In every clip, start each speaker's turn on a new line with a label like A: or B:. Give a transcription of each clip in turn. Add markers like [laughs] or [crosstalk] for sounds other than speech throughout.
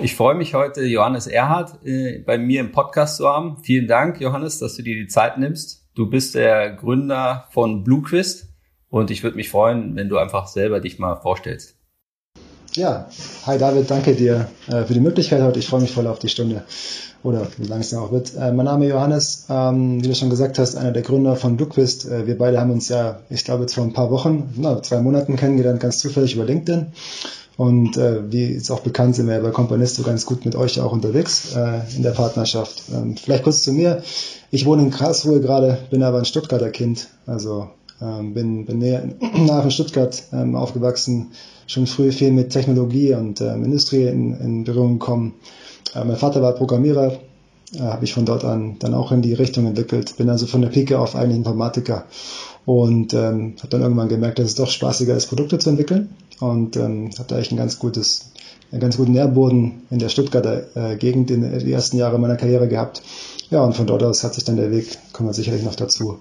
A: Ich freue mich heute, Johannes Erhardt äh, bei mir im Podcast zu haben. Vielen Dank, Johannes, dass du dir die Zeit nimmst. Du bist der Gründer von BlueQuist und ich würde mich freuen, wenn du einfach selber dich mal vorstellst.
B: Ja, hi David, danke dir äh, für die Möglichkeit heute. Ich freue mich voll auf die Stunde oder wie lange es dann auch wird. Äh, mein Name ist Johannes, ähm, wie du schon gesagt hast, einer der Gründer von BlueQuist. Wir beide haben uns ja, ich glaube, jetzt vor ein paar Wochen, na, zwei Monaten kennengelernt, ganz zufällig über LinkedIn. Und äh, wie ist auch bekannt, sind wir bei Companisto ganz gut mit euch auch unterwegs äh, in der Partnerschaft. Ähm, vielleicht kurz zu mir. Ich wohne in Karlsruhe gerade, bin aber ein Stuttgarter Kind. Also ähm, bin, bin näher, [clears throat] nach in Stuttgart ähm, aufgewachsen, schon früh viel mit Technologie und ähm, Industrie in, in Berührung gekommen. Äh, mein Vater war Programmierer, äh, habe ich von dort an dann auch in die Richtung entwickelt. Bin also von der Pike auf eigentlich Informatiker und ähm, habe dann irgendwann gemerkt, dass es doch spaßiger ist, Produkte zu entwickeln und ähm, habe da eigentlich ein ganz gutes, einen ganz guten Nährboden in der Stuttgarter äh, Gegend in die ersten Jahre meiner Karriere gehabt. Ja, und von dort aus hat sich dann der Weg, kommen wir sicherlich noch dazu,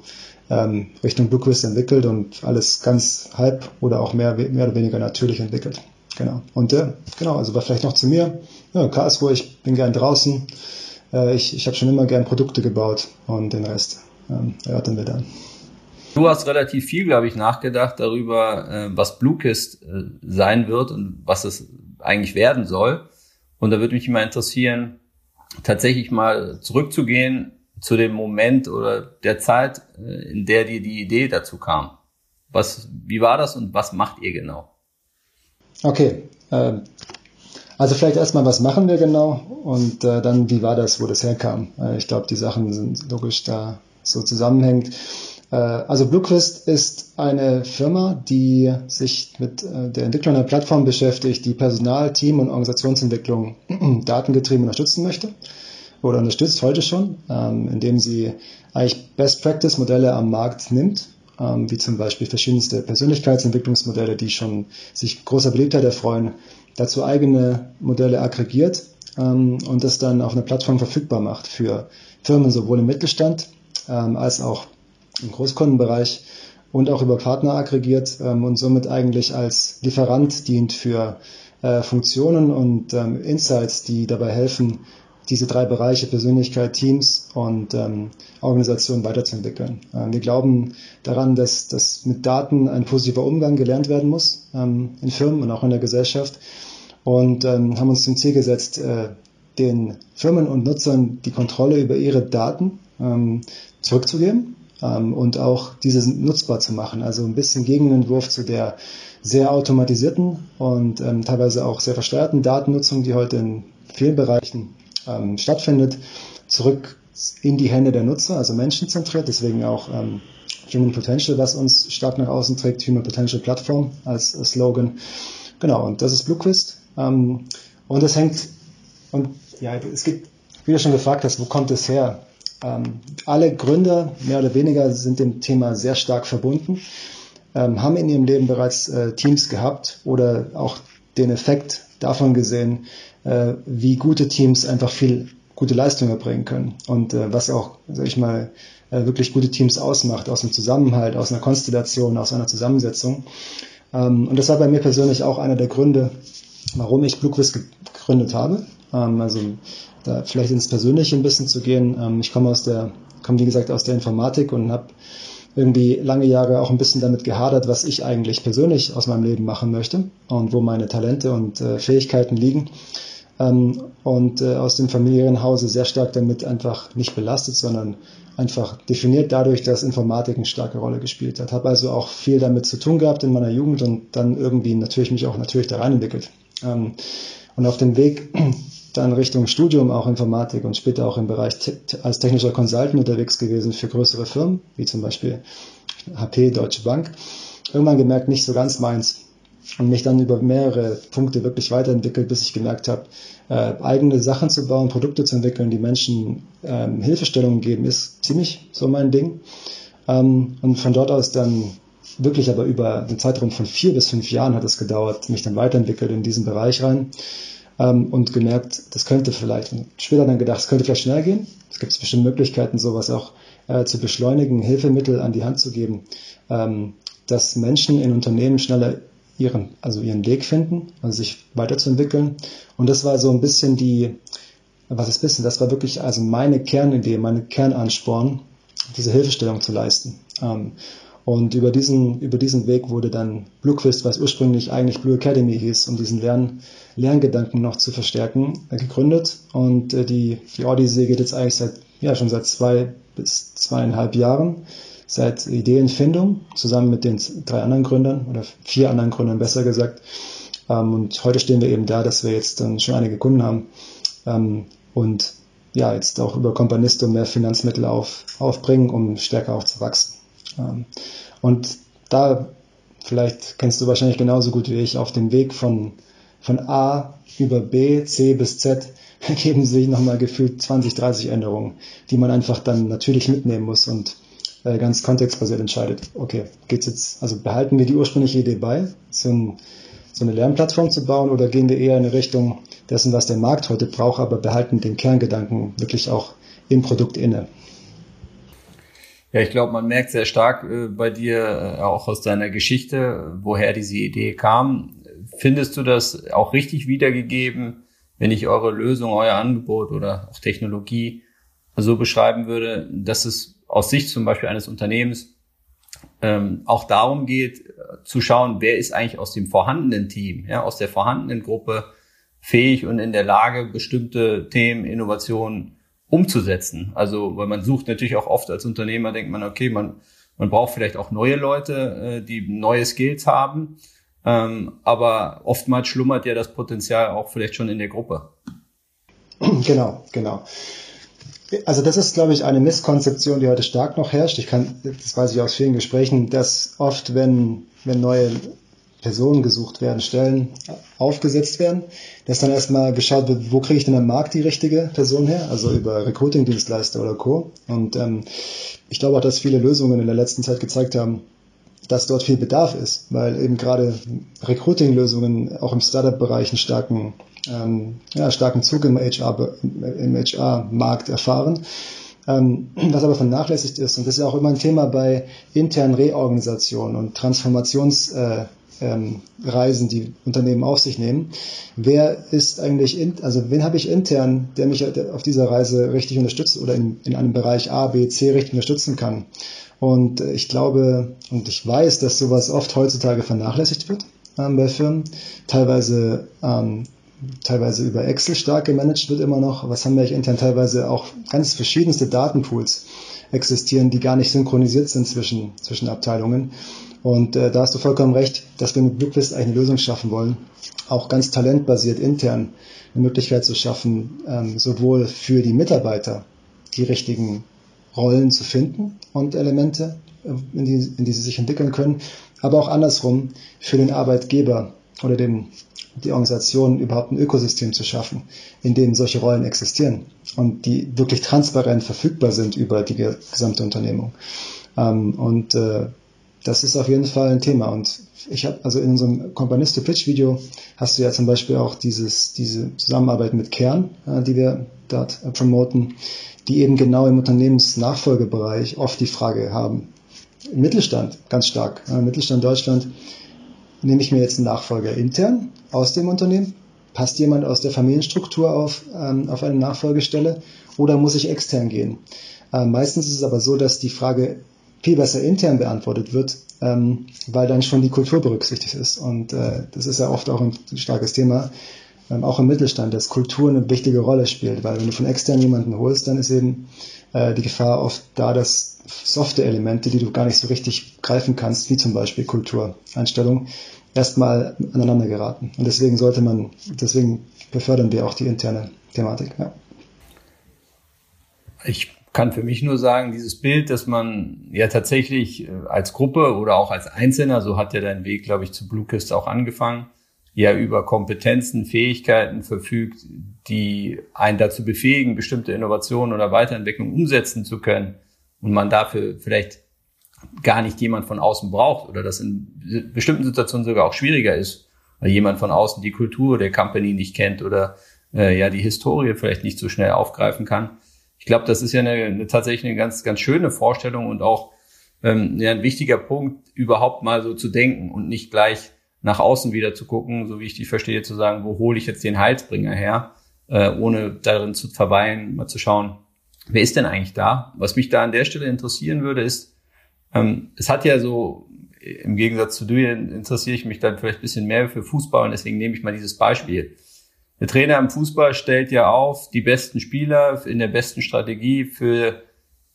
B: ähm, Richtung BlueQuist entwickelt und alles ganz halb oder auch mehr, mehr oder weniger natürlich entwickelt. Genau. Und äh, genau, also war vielleicht noch zu mir. Ja, Karlsruhe, ich bin gern draußen. Äh, ich ich habe schon immer gern Produkte gebaut und den Rest ähm, erörtern wir dann.
A: Du hast relativ viel, glaube ich, nachgedacht darüber, äh, was Bluekist äh, sein wird und was es eigentlich werden soll. Und da würde mich mal interessieren, tatsächlich mal zurückzugehen zu dem Moment oder der Zeit, äh, in der dir die Idee dazu kam. Was, wie war das und was macht ihr genau?
B: Okay, äh, also vielleicht erstmal, was machen wir genau und dann, wie war das, wo das herkam. Ich glaube, die Sachen sind logisch da so zusammenhängend. Äh, also BlueQuist ist eine Firma, die sich mit äh, der Entwicklung einer Plattform beschäftigt, die Personal, Team und Organisationsentwicklung [clears throat] datengetrieben unterstützen möchte oder unterstützt heute schon, ähm, indem sie eigentlich Best Practice Modelle am Markt nimmt, ähm, wie zum Beispiel verschiedenste Persönlichkeitsentwicklungsmodelle, die schon sich großer Beliebtheit erfreuen, dazu eigene Modelle aggregiert ähm, und das dann auf einer Plattform verfügbar macht für Firmen sowohl im Mittelstand als auch im Großkundenbereich und auch über Partner aggregiert ähm, und somit eigentlich als Lieferant dient für äh, Funktionen und ähm, Insights, die dabei helfen, diese drei Bereiche Persönlichkeit, Teams und ähm, Organisation weiterzuentwickeln. Ähm, wir glauben daran, dass, dass mit Daten ein positiver Umgang gelernt werden muss ähm, in Firmen und auch in der Gesellschaft und ähm, haben uns zum Ziel gesetzt, äh, den Firmen und Nutzern die Kontrolle über ihre Daten zurückzugeben und auch diese nutzbar zu machen. Also ein bisschen Gegenentwurf zu der sehr automatisierten und ähm, teilweise auch sehr versteuerten Datennutzung, die heute in vielen Bereichen ähm, stattfindet, zurück in die Hände der Nutzer, also menschenzentriert, deswegen auch ähm, Human Potential, was uns stark nach außen trägt, Human Potential Plattform als Slogan. Genau, und das ist BlueQuist. Ähm, und das hängt, und ja, es gibt, wie du schon gefragt hast, wo kommt es her? Ähm, alle Gründer, mehr oder weniger, sind dem Thema sehr stark verbunden, ähm, haben in ihrem Leben bereits äh, Teams gehabt oder auch den Effekt davon gesehen, äh, wie gute Teams einfach viel gute Leistung erbringen können und äh, was auch, sag ich mal, äh, wirklich gute Teams ausmacht, aus einem Zusammenhalt, aus einer Konstellation, aus einer Zusammensetzung. Ähm, und das war bei mir persönlich auch einer der Gründe, warum ich BlueQuiz gegründet habe. Ähm, also da vielleicht ins Persönliche ein bisschen zu gehen. Ähm, ich komme aus der, komme wie gesagt aus der Informatik und habe irgendwie lange Jahre auch ein bisschen damit gehadert, was ich eigentlich persönlich aus meinem Leben machen möchte und wo meine Talente und äh, Fähigkeiten liegen. Ähm, und äh, aus dem familiären Hause sehr stark damit einfach nicht belastet, sondern einfach definiert dadurch, dass Informatik eine starke Rolle gespielt hat. Habe also auch viel damit zu tun gehabt in meiner Jugend und dann irgendwie natürlich mich auch natürlich da rein entwickelt. Ähm, und auf dem Weg [clears throat] dann Richtung Studium auch Informatik und später auch im Bereich als technischer Consultant unterwegs gewesen für größere Firmen, wie zum Beispiel HP, Deutsche Bank. Irgendwann gemerkt, nicht so ganz meins. und mich dann über mehrere Punkte wirklich weiterentwickelt, bis ich gemerkt habe, äh, eigene Sachen zu bauen, Produkte zu entwickeln, die Menschen ähm, Hilfestellungen geben, ist ziemlich so mein Ding. Ähm, und von dort aus dann wirklich aber über einen Zeitraum von vier bis fünf Jahren hat es gedauert, mich dann weiterentwickelt in diesen Bereich rein ähm, und gemerkt, das könnte vielleicht, später dann gedacht, es könnte vielleicht schnell gehen. Es gibt bestimmt Möglichkeiten, sowas auch äh, zu beschleunigen, Hilfemittel an die Hand zu geben, ähm, dass Menschen in Unternehmen schneller ihren, also ihren Weg finden, also sich weiterzuentwickeln. Und das war so ein bisschen die, was ist bisschen, das war wirklich also meine Kernidee, meine Kernansporn, diese Hilfestellung zu leisten. Ähm, und über diesen, über diesen Weg wurde dann Bluequist, was ursprünglich eigentlich Blue Academy hieß, um diesen Lern, Lerngedanken noch zu verstärken, äh, gegründet. Und äh, die, die Odyssee geht jetzt eigentlich seit, ja, schon seit zwei bis zweieinhalb Jahren, seit Ideenfindung, zusammen mit den drei anderen Gründern oder vier anderen Gründern besser gesagt. Ähm, und heute stehen wir eben da, dass wir jetzt dann schon einige Kunden haben ähm, und ja, jetzt auch über Companisto mehr Finanzmittel auf, aufbringen, um stärker auch zu wachsen. Ähm, und da, vielleicht kennst du wahrscheinlich genauso gut wie ich, auf dem Weg von, von A über B, C bis Z [laughs] ergeben sich nochmal gefühlt 20, 30 Änderungen, die man einfach dann natürlich mitnehmen muss und äh, ganz kontextbasiert entscheidet. Okay, geht's jetzt, also behalten wir die ursprüngliche Idee bei, so, ein, so eine Lernplattform zu bauen, oder gehen wir eher in Richtung dessen, was der Markt heute braucht, aber behalten den Kerngedanken wirklich auch im Produkt inne?
A: Ja, ich glaube, man merkt sehr stark äh, bei dir, äh, auch aus deiner Geschichte, woher diese Idee kam. Findest du das auch richtig wiedergegeben, wenn ich eure Lösung, euer Angebot oder auch Technologie so beschreiben würde, dass es aus Sicht zum Beispiel eines Unternehmens ähm, auch darum geht, äh, zu schauen, wer ist eigentlich aus dem vorhandenen Team, ja, aus der vorhandenen Gruppe fähig und in der Lage, bestimmte Themen, Innovationen umzusetzen. Also, weil man sucht natürlich auch oft als Unternehmer, denkt man, okay, man, man braucht vielleicht auch neue Leute, äh, die neue Skills haben. Ähm, aber oftmals schlummert ja das Potenzial auch vielleicht schon in der Gruppe. [clears throat]
B: Genau, genau. Also das ist, glaube ich, eine Misskonzeption, die heute stark noch herrscht. Ich kann, das weiß ich aus vielen Gesprächen, dass oft, wenn, wenn neue Personen gesucht werden, Stellen aufgesetzt werden, dass dann erstmal geschaut wird, wo kriege ich denn am Markt die richtige Person her, also über Recruiting-Dienstleister oder Co. Und ähm, ich glaube auch, dass viele Lösungen in der letzten Zeit gezeigt haben, dass dort viel Bedarf ist, weil eben gerade Recruiting-Lösungen auch im Startup-Bereich einen starken, ähm, ja, starken Zug im HR-Markt im HR erfahren. Ähm, was aber vernachlässigt ist, und das ist ja auch immer ein Thema bei internen Reorganisationen und Transformations- äh, ähm, Reisen, die Unternehmen auf sich nehmen. Wer ist eigentlich, in, also wen habe ich intern, der mich auf dieser Reise richtig unterstützt oder in, in einem Bereich A, B, C richtig unterstützen kann? Und ich glaube und ich weiß, dass sowas oft heutzutage vernachlässigt wird ähm, bei Firmen, teilweise ähm, teilweise über Excel stark gemanagt wird immer noch. Was haben wir eigentlich intern? Teilweise auch ganz verschiedenste Datenpools existieren, die gar nicht synchronisiert sind zwischen, zwischen Abteilungen. Und äh, da hast du vollkommen recht, dass wir mit Bluequist eigentlich eine Lösung schaffen wollen, auch ganz talentbasiert intern eine Möglichkeit zu schaffen, ähm, sowohl für die Mitarbeiter die richtigen Rollen zu finden und Elemente, äh, in die, in die sie sich entwickeln können, aber auch andersrum für den Arbeitgeber oder den, die Organisation überhaupt ein Ökosystem zu schaffen, in dem solche Rollen existieren und die wirklich transparent verfügbar sind über die gesamte Unternehmung. Ähm, und äh, das ist auf jeden Fall ein Thema. Und ich habe, also in unserem Companisto Pitch Video hast du ja zum Beispiel auch dieses, diese Zusammenarbeit mit Kern, die wir dort äh, promoten, die eben genau im Unternehmensnachfolgebereich oft die Frage haben. Im Mittelstand ganz stark. Im Mittelstand Deutschland nehme ich mir jetzt einen Nachfolger intern aus dem Unternehmen. Passt jemand aus der Familienstruktur auf, ähm, auf eine Nachfolgestelle oder muss ich extern gehen? Äh, meistens ist es aber so, dass die Frage viel besser intern beantwortet wird, ähm, weil dann schon die Kultur berücksichtigt ist. Und äh, das ist ja oft auch ein starkes Thema, ähm, auch im Mittelstand, dass Kultur eine wichtige Rolle spielt, weil wenn du von extern jemanden holst, dann ist eben äh, die Gefahr oft da, dass softe Elemente, die du gar nicht so richtig greifen kannst, wie zum Beispiel Kultureinstellung, erstmal aneinander geraten. Und deswegen sollte man, deswegen befördern wir auch die interne Thematik. Ja.
A: Ich kann für mich nur sagen, dieses Bild, dass man ja tatsächlich äh, als Gruppe oder auch als Einzelner, so hat ja dein Weg, glaube ich, zu Bluekist auch angefangen, ja über Kompetenzen, Fähigkeiten verfügt, die einen dazu befähigen, bestimmte Innovationen oder Weiterentwicklung umsetzen zu können und man dafür vielleicht gar nicht jemand von außen braucht oder das in bestimmten Situationen sogar auch schwieriger ist, weil jemand von außen die Kultur der Company nicht kennt oder äh, ja die Historie vielleicht nicht so schnell aufgreifen kann. Ich glaube, das ist ja eine, eine tatsächlich eine ganz ganz schöne Vorstellung und auch ähm, ja, ein wichtiger Punkt, überhaupt mal so zu denken und nicht gleich nach außen wieder zu gucken, so wie ich die verstehe, zu sagen, wo hole ich jetzt den Heilsbringer her, äh, ohne darin zu verweilen, mal zu schauen, wer ist denn eigentlich da? Was mich da an der Stelle interessieren würde, ist, ähm, es hat ja so, im Gegensatz zu dir interessiere ich mich dann vielleicht ein bisschen mehr für Fußball und deswegen nehme ich mal dieses Beispiel. Der Trainer im Fußball stellt ja auf die besten Spieler in der besten Strategie für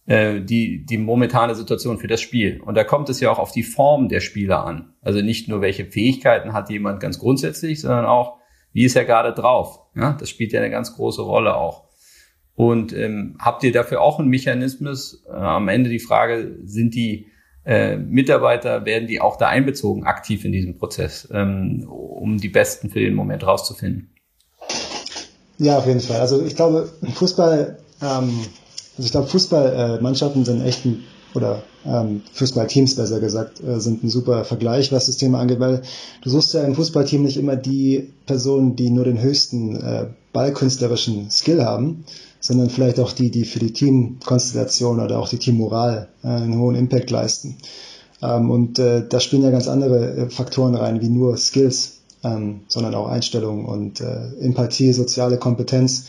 A: äh, die, die momentane Situation für das Spiel. Und da kommt es ja auch auf die Form der Spieler an. Also nicht nur, welche Fähigkeiten hat jemand ganz grundsätzlich, sondern auch, wie ist er gerade drauf. Ja, das spielt ja eine ganz große Rolle auch. Und ähm, habt ihr dafür auch einen Mechanismus? Äh, am Ende die Frage, sind die äh, Mitarbeiter, werden die auch da einbezogen, aktiv in diesem Prozess, ähm, um die Besten für den Moment rauszufinden?
B: Ja, auf jeden Fall. Also ich glaube, Fußball, ähm, also ich glaube, Fußballmannschaften sind echt ein, oder ähm, Fußballteams besser gesagt, äh, sind ein super Vergleich, was das Thema angeht, weil du suchst ja im Fußballteam nicht immer die Personen, die nur den höchsten äh, ballkünstlerischen Skill haben, sondern vielleicht auch die, die für die Teamkonstellation oder auch die Teammoral äh, einen hohen Impact leisten. Ähm, und äh, da spielen ja ganz andere äh, Faktoren rein, wie nur Skills, ähm, sondern auch Einstellung und äh, Empathie, soziale Kompetenz,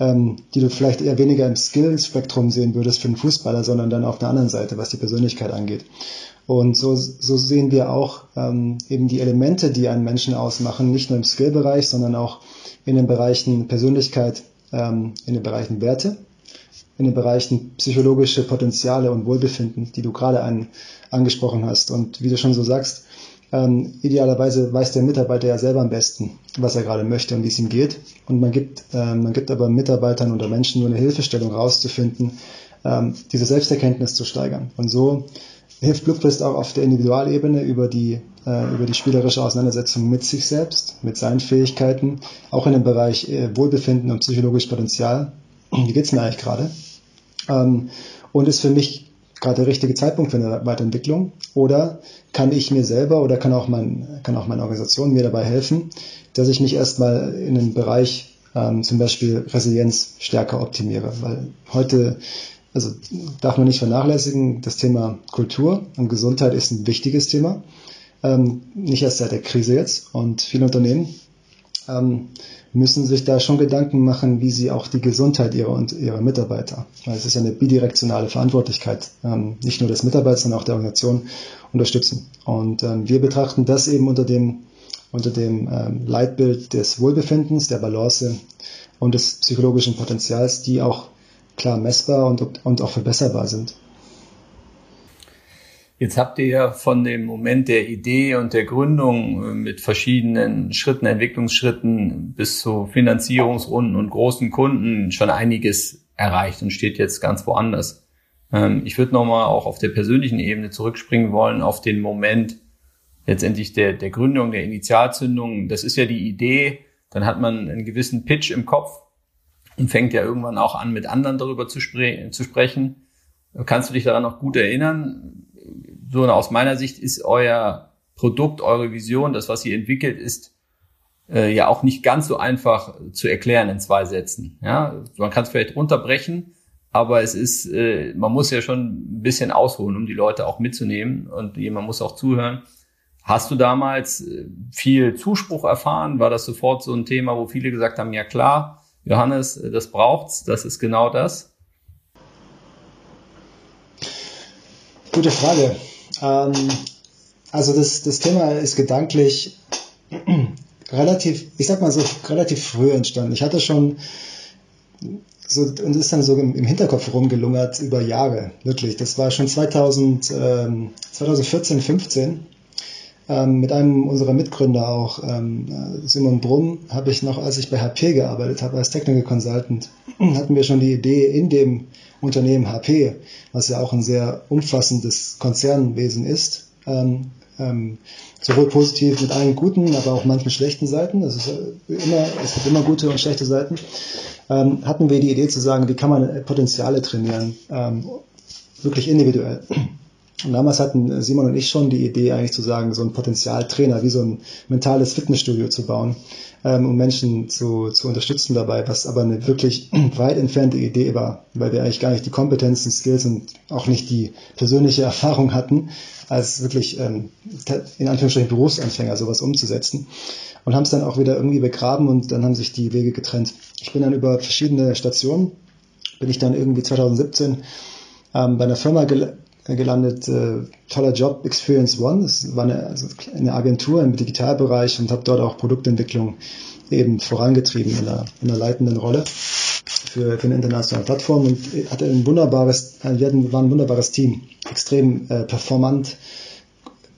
B: ähm, die du vielleicht eher weniger im Skill-Spektrum sehen würdest für einen Fußballer, sondern dann auf der anderen Seite, was die Persönlichkeit angeht. Und so, so sehen wir auch ähm, eben die Elemente, die einen Menschen ausmachen, nicht nur im Skill-Bereich, sondern auch in den Bereichen Persönlichkeit, ähm, in den Bereichen Werte, in den Bereichen psychologische Potenziale und Wohlbefinden, die du gerade an, angesprochen hast. Und wie du schon so sagst, ähm, idealerweise weiß der Mitarbeiter ja selber am besten, was er gerade möchte und wie es ihm geht. Und man gibt, äh, man gibt aber Mitarbeitern oder Menschen nur eine Hilfestellung rauszufinden, ähm, diese Selbsterkenntnis zu steigern. Und so hilft Blueprint auch auf der Individualebene über die, äh, über die spielerische Auseinandersetzung mit sich selbst, mit seinen Fähigkeiten, auch in dem Bereich äh, Wohlbefinden und psychologisches Potenzial. Wie geht's mir eigentlich gerade? Ähm, und ist für mich gerade der richtige Zeitpunkt für eine Weiterentwicklung? Oder kann ich mir selber oder kann auch, mein, kann auch meine Organisation mir dabei helfen, dass ich mich erstmal in den Bereich ähm, zum Beispiel Resilienz stärker optimiere? Weil heute also darf man nicht vernachlässigen, das Thema Kultur und Gesundheit ist ein wichtiges Thema. Ähm, nicht erst seit der Krise jetzt. Und viele Unternehmen ähm, müssen sich da schon Gedanken machen, wie sie auch die Gesundheit ihrer, und ihrer Mitarbeiter, weil es ist ja eine bidirektionale Verantwortlichkeit, ähm, nicht nur des Mitarbeiters, sondern auch der Organisation unterstützen. Und ähm, wir betrachten das eben unter dem, unter dem ähm, Leitbild des Wohlbefindens, der Balance und des psychologischen Potenzials, die auch klar messbar und, und auch verbesserbar sind.
A: Jetzt habt ihr ja von dem Moment der Idee und der Gründung äh, mit verschiedenen Schritten, Entwicklungsschritten bis zu Finanzierungsrunden und großen Kunden schon einiges erreicht und steht jetzt ganz woanders. Ähm, ich würde nochmal auch auf der persönlichen Ebene zurückspringen wollen, auf den Moment letztendlich der, der Gründung, der Initialzündung. Das ist ja die Idee, dann hat man einen gewissen Pitch im Kopf und fängt ja irgendwann auch an, mit anderen darüber zu, spre zu sprechen. Kannst du dich daran noch gut erinnern? So aus meiner Sicht ist euer Produkt, eure Vision, das, was ihr entwickelt, ist äh, ja auch nicht ganz so einfach zu erklären in zwei Sätzen. Ja, man kann es vielleicht runterbrechen, aber es ist, äh, man muss ja schon ein bisschen ausholen, um die Leute auch mitzunehmen und jemand muss auch zuhören. Hast du damals äh, viel Zuspruch erfahren? War das sofort so ein Thema, wo viele gesagt haben, ja klar, Johannes, das braucht's, das ist genau das?
B: Gute Frage. Ähm, also das, das Thema ist gedanklich [clears throat] relativ, ich sag mal so, relativ früh entstanden. Ich hatte schon so, und ist dann so im, Hinterkopf rumgelungert über Jahre, wirklich. Das war schon 2000, ähm, 2014, 15 Ähm, mit einem unserer Mitgründer auch, ähm, Simon Brumm, habe ich noch, als ich bei HP gearbeitet habe, als Technical Consultant, [clears throat] hatten wir schon die Idee in dem Unternehmen HP, was ja auch ein sehr umfassendes Konzernwesen ist, ähm, ähm, sowohl positiv mit allen guten, aber auch manchen schlechten Seiten. Das ist immer, es gibt immer gute und schlechte Seiten. Ähm, hatten wir die Idee zu sagen, wie kann man Potenziale trainieren, ähm, wirklich individuell. Und damals hatten Simon und ich schon die Idee, eigentlich zu sagen, so ein Potenzialtrainer, wie so ein mentales Fitnessstudio zu bauen, ähm, um Menschen zu, zu unterstützen dabei, was aber eine wirklich [clears throat] weit entfernte Idee war, weil wir eigentlich gar nicht die Kompetenzen, Skills und auch nicht die persönliche [laughs] Erfahrung hatten, als wirklich ähm, in Anführungsstrichen Berufsanfänger sowas umzusetzen. Und haben es dann auch wieder irgendwie begraben und dann haben sich die Wege getrennt. Ich bin dann über verschiedene Stationen, bin ich dann irgendwie 2017 ähm, bei einer Firma gel gelandet, äh, toller Job, Experience One. Das war eine, also eine Agentur im Digitalbereich und habe dort auch Produktentwicklung eben vorangetrieben in einer, in einer leitenden Rolle für, für eine internationale Plattform und hatte ein wunderbares, äh, wir hatten, waren ein wunderbares Team, extrem äh, performant,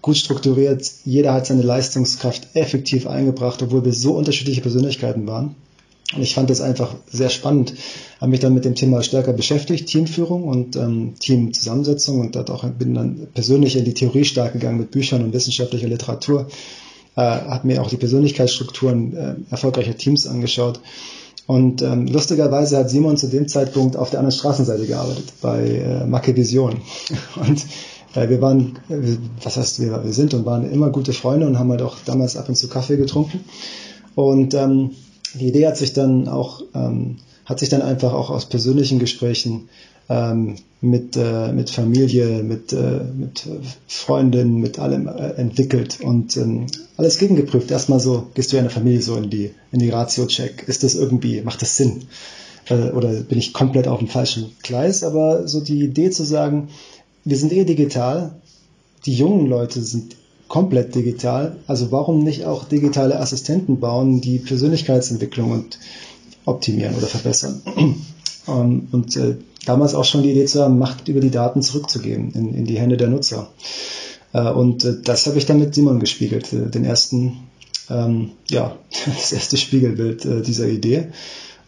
B: gut strukturiert. Jeder hat seine Leistungskraft effektiv eingebracht, obwohl wir so unterschiedliche Persönlichkeiten waren. Und ich fand das einfach sehr spannend, habe mich dann mit dem Thema stärker beschäftigt, Teamführung und ähm, Teamzusammensetzung und auch bin dann persönlich in die Theorie stark gegangen mit Büchern und wissenschaftlicher Literatur, äh, habe mir auch die Persönlichkeitsstrukturen äh, erfolgreicher Teams angeschaut. Und ähm, lustigerweise hat Simon zu dem Zeitpunkt auf der anderen Straßenseite gearbeitet, bei äh, Macke Vision. [laughs] Und äh, wir waren, was heißt wir, wir sind und waren immer gute Freunde und haben halt auch damals ab und zu Kaffee getrunken. Und ähm, die Idee hat sich dann auch, ähm, hat sich dann einfach auch aus persönlichen Gesprächen ähm, mit, äh, mit Familie, mit, äh, mit Freundinnen, mit allem äh, entwickelt und ähm, alles gegengeprüft. Erstmal so, gehst du ja in der Familie so in die, in die Ratio-Check. Ist das irgendwie, macht das Sinn? Äh, oder bin ich komplett auf dem falschen Gleis? Aber so die Idee zu sagen, wir sind eh digital, die jungen Leute sind komplett digital. Also warum nicht auch digitale Assistenten bauen, die Persönlichkeitsentwicklung und optimieren oder verbessern? Und, [clears throat] und äh, damals auch schon die Idee zu haben, Macht über die Daten zurückzugeben in, in die Hände der Nutzer. Äh, und äh, das habe ich dann mit Simon gespiegelt, äh, den ersten, ähm, ja, [laughs] das erste Spiegelbild äh, dieser Idee.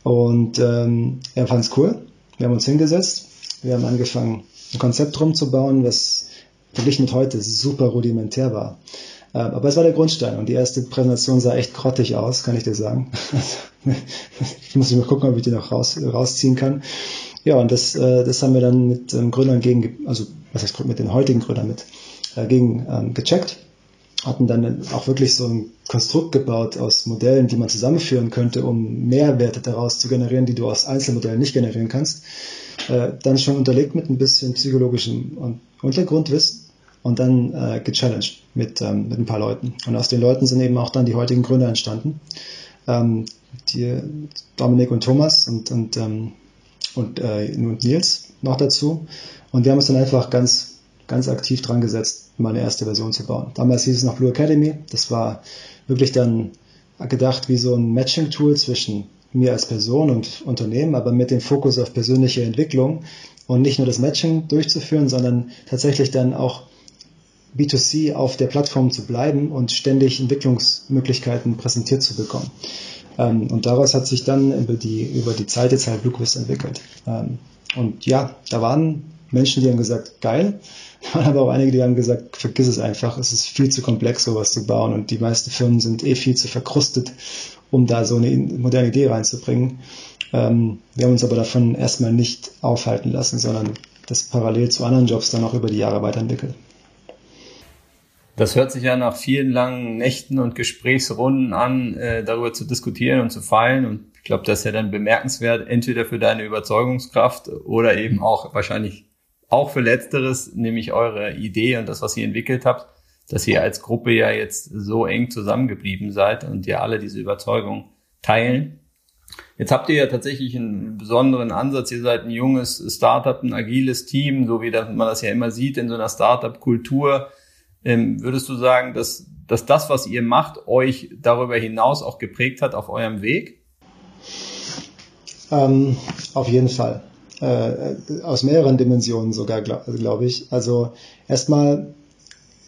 B: Und ähm, er fand es cool. Wir haben uns hingesetzt, wir haben angefangen, ein Konzept rumzubauen, was verglichen mit heute super rudimentär war. Ähm, aber es war der Grundstein und die erste Präsentation sah echt grottig aus, kann ich dir sagen. [laughs] ich muss mal gucken, ob ich die noch raus, rausziehen kann. Ja, und das, äh, das haben wir dann mit ähm, Gründern gegen, also was heißt mit den heutigen Gründern mit, äh, gegen ähm, gecheckt. Hatten dann auch wirklich so ein Konstrukt gebaut aus Modellen, die man zusammenführen könnte, um Mehrwerte daraus zu generieren, die du aus Einzelmodellen nicht generieren kannst. Äh, dann schon unterlegt mit ein bisschen psychologischem Untergrundwissen und dann äh, gechallenged mit, ähm, mit ein paar Leuten. Und aus den Leuten sind eben auch dann die heutigen Gründer entstanden. Ähm, die Dominik und Thomas und, und, ähm, und, äh, und Nils noch dazu. Und wir haben uns dann einfach ganz, ganz aktiv dran gesetzt, mal eine erste Version zu bauen. Damals hieß es noch Blue Academy. Das war wirklich dann gedacht wie so ein Matching-Tool zwischen mir als Person und Unternehmen, aber mit dem Fokus auf persönliche Entwicklung und nicht nur das Matching durchzuführen, sondern tatsächlich dann auch B2C auf der Plattform zu bleiben und ständig Entwicklungsmöglichkeiten präsentiert zu bekommen. Ähm, und daraus hat sich dann über die, über die Zeit jetzt halt BlueQuist entwickelt. Ähm, und ja, da waren Menschen, die haben gesagt, geil. Da waren aber auch einige, die haben gesagt, vergiss es einfach, es ist viel zu komplex, sowas zu bauen. Und die meisten Firmen sind eh viel zu verkrustet, um da so eine moderne Idee reinzubringen. Ähm, wir haben uns aber davon erstmal nicht aufhalten lassen, sondern das parallel zu anderen Jobs dann auch über die Jahre weiterentwickelt.
A: Das hört sich ja nach vielen langen Nächten und Gesprächsrunden an, äh, darüber zu diskutieren und zu feilen. Und ich glaube, das ist ja dann bemerkenswert, entweder für deine Überzeugungskraft oder eben auch wahrscheinlich auch für Letzteres, nämlich eure Idee und das, was ihr entwickelt habt, dass ihr als Gruppe ja jetzt so eng zusammengeblieben seid und ihr alle diese Überzeugung teilen. Jetzt habt ihr ja tatsächlich einen besonderen Ansatz. Ihr seid ein junges Startup, ein agiles Team, so wie man das ja immer sieht in so einer Startup-Kultur ähm, würdest du sagen, dass, dass das, was ihr macht, euch darüber hinaus auch geprägt hat auf eurem Weg?
B: Ähm, auf jeden Fall. Äh, aus mehreren Dimensionen sogar, glaube glaub ich. Also erstmal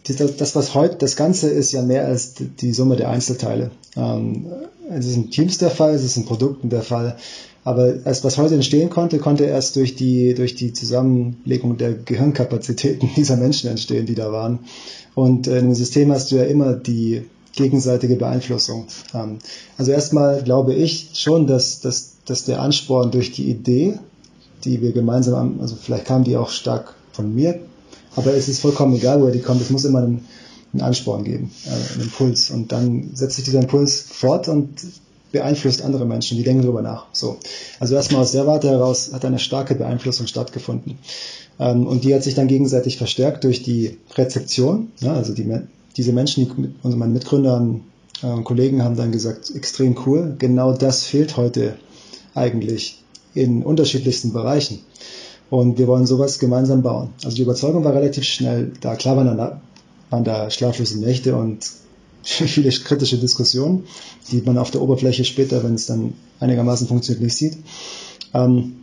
B: das, was heute, das Ganze ist ja mehr als die Summe der Einzelteile. Ähm, es ist in Teams der Fall, es ist in Produkten der Fall. Aber erst was heute entstehen konnte, konnte erst durch die, durch die Zusammenlegung der Gehirnkapazitäten [laughs] dieser Menschen entstehen, die da waren. Und in einem System hast du ja immer die gegenseitige Beeinflussung. Ähm, also erstmal glaube ich schon, dass, dass, dass der Ansporn durch die Idee, die wir gemeinsam haben, also vielleicht kam die auch stark von mir, aber es ist vollkommen egal, woher die kommt. Es muss immer einen, einen Ansporn geben, äh, einen Impuls. Und dann setzt sich dieser Impuls fort und beeinflusst andere Menschen, die denken darüber nach. So. Also erstmal aus der Warte heraus hat eine starke Beeinflussung stattgefunden. Ähm, und die hat sich dann gegenseitig verstärkt durch die Rezeption. Ja, also die, diese Menschen, die, also meine Mitgründer und äh, Kollegen haben dann gesagt, extrem cool, genau das fehlt heute eigentlich in unterschiedlichsten Bereichen. Und wir wollen sowas gemeinsam bauen. Also die Überzeugung war relativ schnell da. Klar waren da, waren da schlaflose Nächte und [laughs] viele kritische Diskussionen, die man auf der Oberfläche später, wenn es dann einigermaßen funktioniert, nicht sieht. Ähm,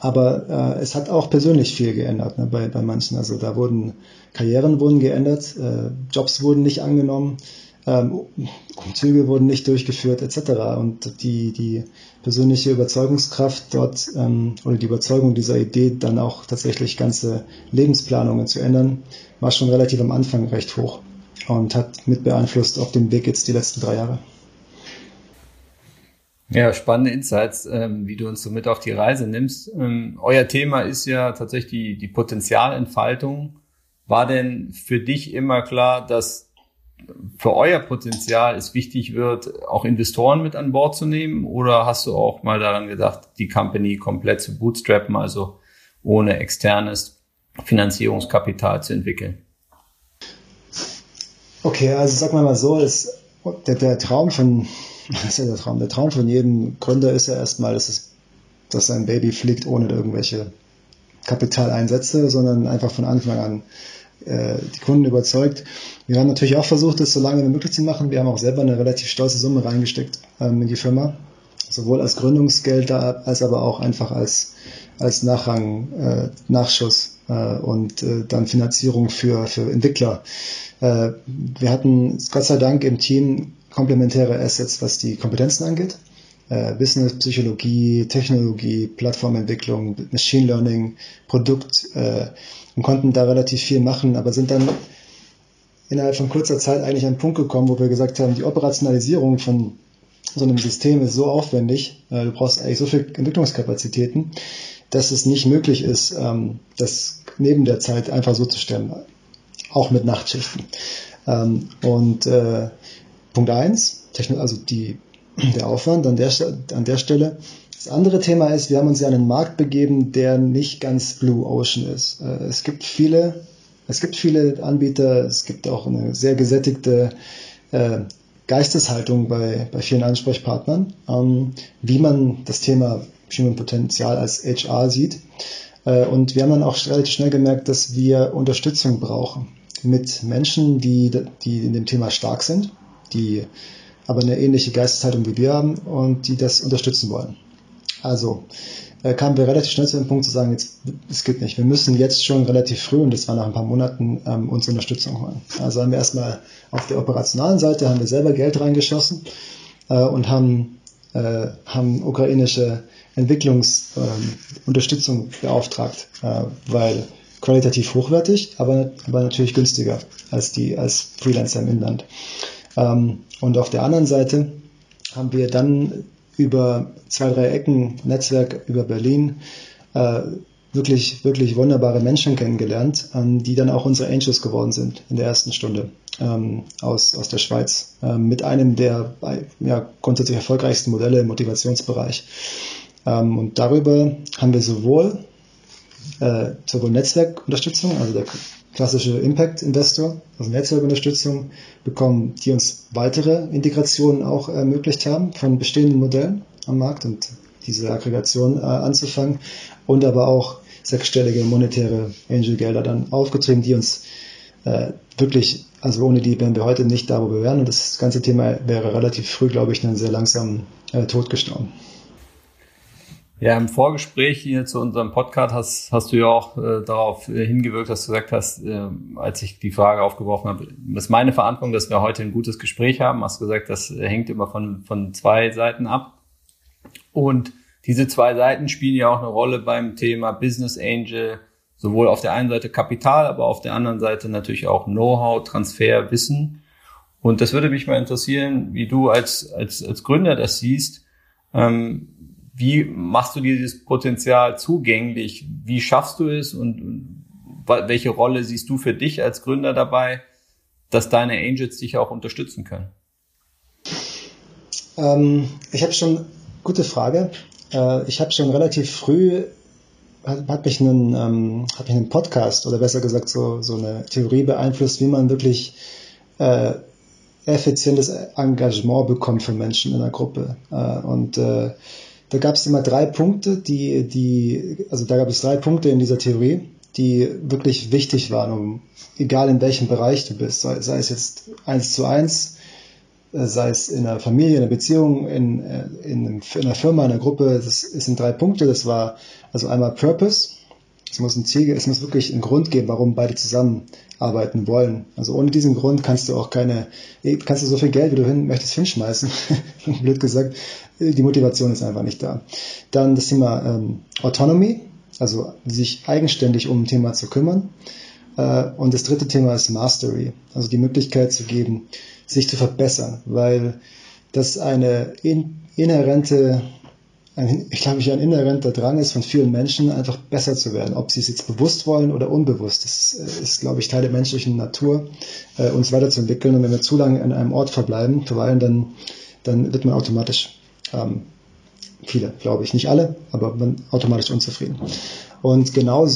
B: aber äh, es hat auch persönlich viel geändert ne, bei, bei manchen. Also da wurden Karrieren wurden geändert, äh, Jobs wurden nicht angenommen, ähm, Umzüge wurden nicht durchgeführt etc. Und die, die persönliche Überzeugungskraft dort ähm, oder die Überzeugung dieser Idee, dann auch tatsächlich ganze Lebensplanungen zu ändern, war schon relativ am Anfang recht hoch und hat mit beeinflusst auf dem Weg jetzt die letzten drei Jahre.
A: Ja, spannende Insights, ähm, wie du uns so mit auf die Reise nimmst. Euer Thema ist ja tatsächlich die, die Potenzialentfaltung. War denn für dich immer klar, dass für euer Potenzial es wichtig wird, auch Investoren mit an Bord zu nehmen? Oder hast du auch mal daran gedacht, die Company komplett zu bootstrappen, also ohne externes Finanzierungskapital zu entwickeln?
B: Okay, also sag mal mal so, ist der, der Traum von, [laughs] ist ja der Traum? Der Traum von jedem Gründer ist ja erstmal, dass, es, dass sein Baby fliegt ohne irgendwelche Kapitaleinsätze, sondern einfach von Anfang an die Kunden überzeugt. Wir haben natürlich auch versucht, das so lange wie möglich zu machen. Wir haben auch selber eine relativ stolze Summe reingesteckt ähm, in die Firma, sowohl als Gründungsgeld als aber auch einfach als, als Nachrang, äh, Nachschuss äh, und äh, dann Finanzierung für, für Entwickler. Äh, wir hatten Gott sei Dank im Team komplementäre Assets, was die Kompetenzen angeht. Äh, Business, Psychologie, Technologie, Plattformentwicklung, Machine Learning, Produkt, äh, und konnten da relativ viel machen, aber sind dann innerhalb von kurzer Zeit eigentlich an einen Punkt gekommen, wo wir gesagt haben, die Operationalisierung von so einem System ist so aufwendig, äh, du brauchst eigentlich so viel Entwicklungskapazitäten, dass es nicht möglich ist, ähm, das neben der Zeit einfach so zu stemmen, auch mit Nachtschichten. Ähm, und äh, Punkt eins, also die, der Aufwand an der, an der Stelle das andere Thema ist, wir haben uns ja einen Markt begeben, der nicht ganz Blue Ocean ist. Äh, es gibt viele, es gibt viele Anbieter, es gibt auch eine sehr gesättigte äh, Geisteshaltung bei, bei vielen Ansprechpartnern, ähm, wie man das Thema Human Potenzial als HR sieht. Äh, und wir haben dann auch relativ schnell gemerkt, dass wir Unterstützung brauchen mit Menschen, die, die in dem Thema stark sind, die aber eine ähnliche Geisteshaltung wie wir haben und die das unterstützen wollen. Also äh, kamen wir relativ schnell zu dem Punkt zu sagen, jetzt, es geht nicht. Wir müssen jetzt schon relativ früh, und das war nach ein paar Monaten, ähm, uns Unterstützung holen. Also haben wir erstmal auf der operationalen Seite haben wir selber Geld reingeschossen äh, und haben, äh, haben ukrainische Entwicklungsunterstützung ähm, beauftragt, äh, weil qualitativ hochwertig, aber, aber natürlich günstiger als die als Freelancer im Inland. Ähm, und auf der anderen Seite haben wir dann über zwei, drei Ecken Netzwerk über Berlin äh, wirklich, wirklich wunderbare Menschen kennengelernt, ähm, die dann auch unsere Angels geworden sind in der ersten Stunde ähm, aus, aus der Schweiz, mit einem der ja, grundsätzlich erfolgreichsten Modelle im Motivationsbereich. Und darüber haben wir sowohl, äh, sowohl Netzwerkunterstützung, also der klassische Impact Investor, also Netzwerkunterstützung bekommen, die uns weitere Integrationen auch ermöglicht haben von bestehenden Modellen am Markt und diese Aggregation äh, anzufangen und aber auch sechsstellige monetäre Angel-Gelder dann aufgetrieben, die uns äh, wirklich, also ohne die wären wir heute nicht da, wo wir wären und das ganze Thema wäre relativ früh, glaube ich, dann sehr langsam äh, totgestorben.
A: Ja, im Vorgespräch hier zu unserem Podcast hast, hast du ja auch äh, darauf äh, hingewirkt, dass du gesagt hast, äh, als ich die Frage aufgeworfen habe, ist meine Verantwortung, dass wir heute ein gutes Gespräch haben. Hast gesagt, das hängt immer von, von zwei Seiten ab. Und diese zwei Seiten spielen ja auch eine Rolle beim Thema Business Angel, sowohl auf der einen Seite Kapital, aber auf der anderen Seite natürlich auch Know-how, Transfer, Wissen. Und das würde mich mal interessieren, wie du als, als, als Gründer das siehst. Ähm, wie machst du dieses Potenzial zugänglich? Wie schaffst du es und welche Rolle siehst du für dich als Gründer dabei, dass deine Angels dich auch unterstützen können?
B: Ähm, ich habe schon, gute Frage. Äh, ich habe schon relativ früh, hat, hat mich einen, ähm, hat mich einen Podcast oder besser gesagt so, so eine Theorie beeinflusst, wie man wirklich äh, effizientes Engagement bekommt von Menschen in einer Gruppe. Äh, und äh, da gab es immer drei Punkte, die, die, also da gab es drei Punkte in dieser Theorie, die wirklich wichtig waren, um, egal in welchem Bereich du bist, sei, sei es jetzt eins zu eins, äh, sei es in einer Familie, in einer Beziehung, in, äh, in, in einer Firma, in einer Gruppe, das sind drei Punkte. Das war also einmal Purpose, es muss ein Ziel, es muss wirklich einen Grund geben, warum beide zusammenarbeiten wollen. Also ohne diesen Grund kannst du auch keine, kannst du so viel Geld, wie du hin, möchtest, hinschmeißen. [laughs] Blöd gesagt. Die Motivation ist einfach nicht da. Dann das Thema ähm, Autonomy, also sich eigenständig um ein Thema zu kümmern. Äh, und das dritte Thema ist Mastery, also die Möglichkeit zu geben, sich zu verbessern, weil das eine in, inhärente ein, [laughs] ich glaube, ein inhärenter Drang ist von vielen Menschen, einfach besser zu werden. Ob sie es jetzt bewusst wollen oder unbewusst. Das ist, ist glaube ich, Teil der menschlichen Natur, äh, uns weiterzuentwickeln. Und wenn wir zu lange an einem Ort verbleiben, verweilen, dann, dann wird man automatisch, ähm, viele, glaube ich, nicht alle, aber man automatisch unzufrieden. Und genau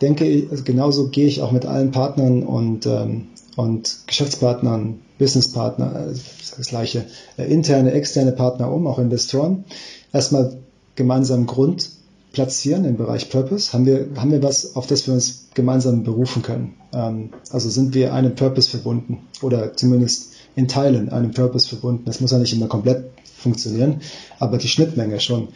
B: denke ich, also genauso gehe ich auch mit allen Partnern und, ähm, und Geschäftspartnern, Businesspartner, äh, das gleiche, äh, interne, externe Partner um, auch Investoren erstmal gemeinsam Grund platzieren im Bereich Purpose? Haben wir, haben wir was, auf das wir uns gemeinsam berufen können? Ähm, also sind wir einem Purpose verbunden oder zumindest in Teilen einem Purpose verbunden? Das muss ja nicht immer komplett funktionieren, aber die Schnittmenge schon.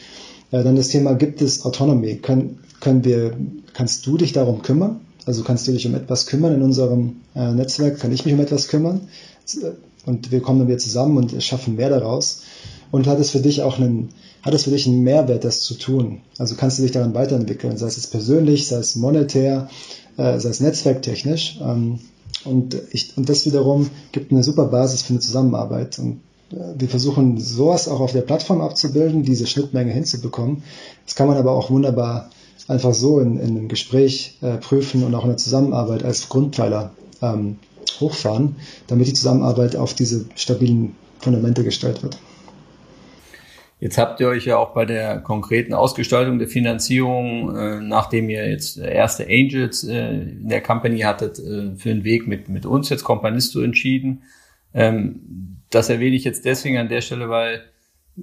B: Äh, dann das Thema, gibt es Autonomy? Können, können wir, kannst du dich darum kümmern? Also kannst du dich um etwas kümmern in unserem äh, Netzwerk? Kann ich mich um etwas kümmern? Und wir kommen dann wieder zusammen und schaffen mehr daraus. Und hat es für dich auch einen, hat es für dich einen Mehrwert, das zu tun? Also kannst du dich daran weiterentwickeln, sei es persönlich, sei es monetär, äh, sei es netzwerktechnisch. Ähm, und, ich, und das wiederum gibt eine super Basis für eine Zusammenarbeit. Und äh, wir versuchen sowas auch auf der Plattform abzubilden, diese Schnittmenge hinzubekommen. Das kann man aber auch wunderbar einfach so in, in einem Gespräch äh, prüfen und auch in der Zusammenarbeit als Grundpfeiler ähm, hochfahren, damit die Zusammenarbeit auf diese stabilen Fundamente gestellt wird.
A: Jetzt habt ihr euch ja auch bei der konkreten Ausgestaltung der Finanzierung, äh, nachdem ihr jetzt erste Angels äh, in der Company hattet, äh, für den Weg mit, mit uns jetzt Companisto entschieden. Ähm, das erwähne ich jetzt deswegen an der Stelle, weil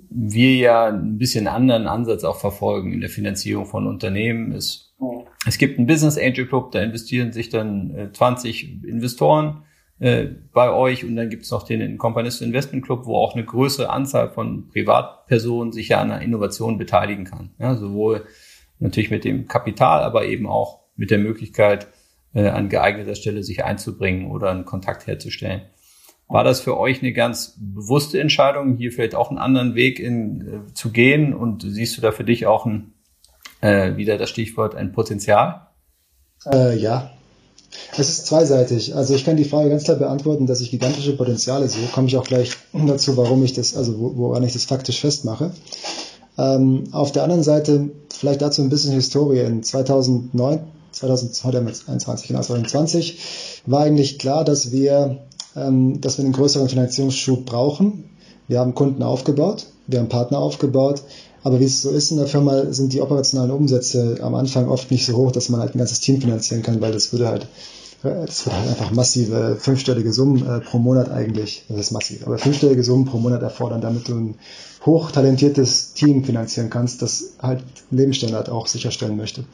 A: wir ja ein bisschen anderen Ansatz auch verfolgen in der Finanzierung von Unternehmen. Es, es gibt einen Business Angel Club, da investieren sich dann äh, 20 Investoren äh, bei euch und dann gibt es noch den Companisto Investment Club, wo auch eine größere Anzahl von Privatpersonen sich ja an einer Innovation beteiligen kann. Ja, sowohl natürlich mit dem Kapital, aber eben auch mit der Möglichkeit, äh, an geeigneter Stelle sich einzubringen oder einen Kontakt herzustellen. War das für euch eine ganz bewusste Entscheidung, hier vielleicht auch einen anderen Weg in, äh, zu gehen? Und siehst du da für dich auch ein, äh, wieder das Stichwort ein Potenzial?
B: Äh, ja, es ist zweiseitig. Also ich kann die Frage ganz klar beantworten, dass ich gigantische Potenziale sehe. Komme ich auch gleich [clears throat] dazu, warum ich das, also woran ich das faktisch festmache. Ähm, auf der anderen Seite vielleicht dazu ein bisschen Historie. In 2009, 2021, genau 2020 war eigentlich klar, dass wir, ähm, dass wir einen größeren Finanzierungsschub brauchen. Wir haben Kunden aufgebaut, wir haben Partner aufgebaut, aber wie es so ist in der Firma, sind die operationalen Umsätze am Anfang oft nicht so hoch, dass man halt ein ganzes Team finanzieren kann, weil das würde halt, das würde halt einfach massive fünfstellige Summen äh, pro Monat eigentlich, das ist massiv, aber fünfstellige Summen pro Monat erfordern, damit du ein hochtalentiertes Team finanzieren kannst, das halt Lebensstandard auch sicherstellen möchte.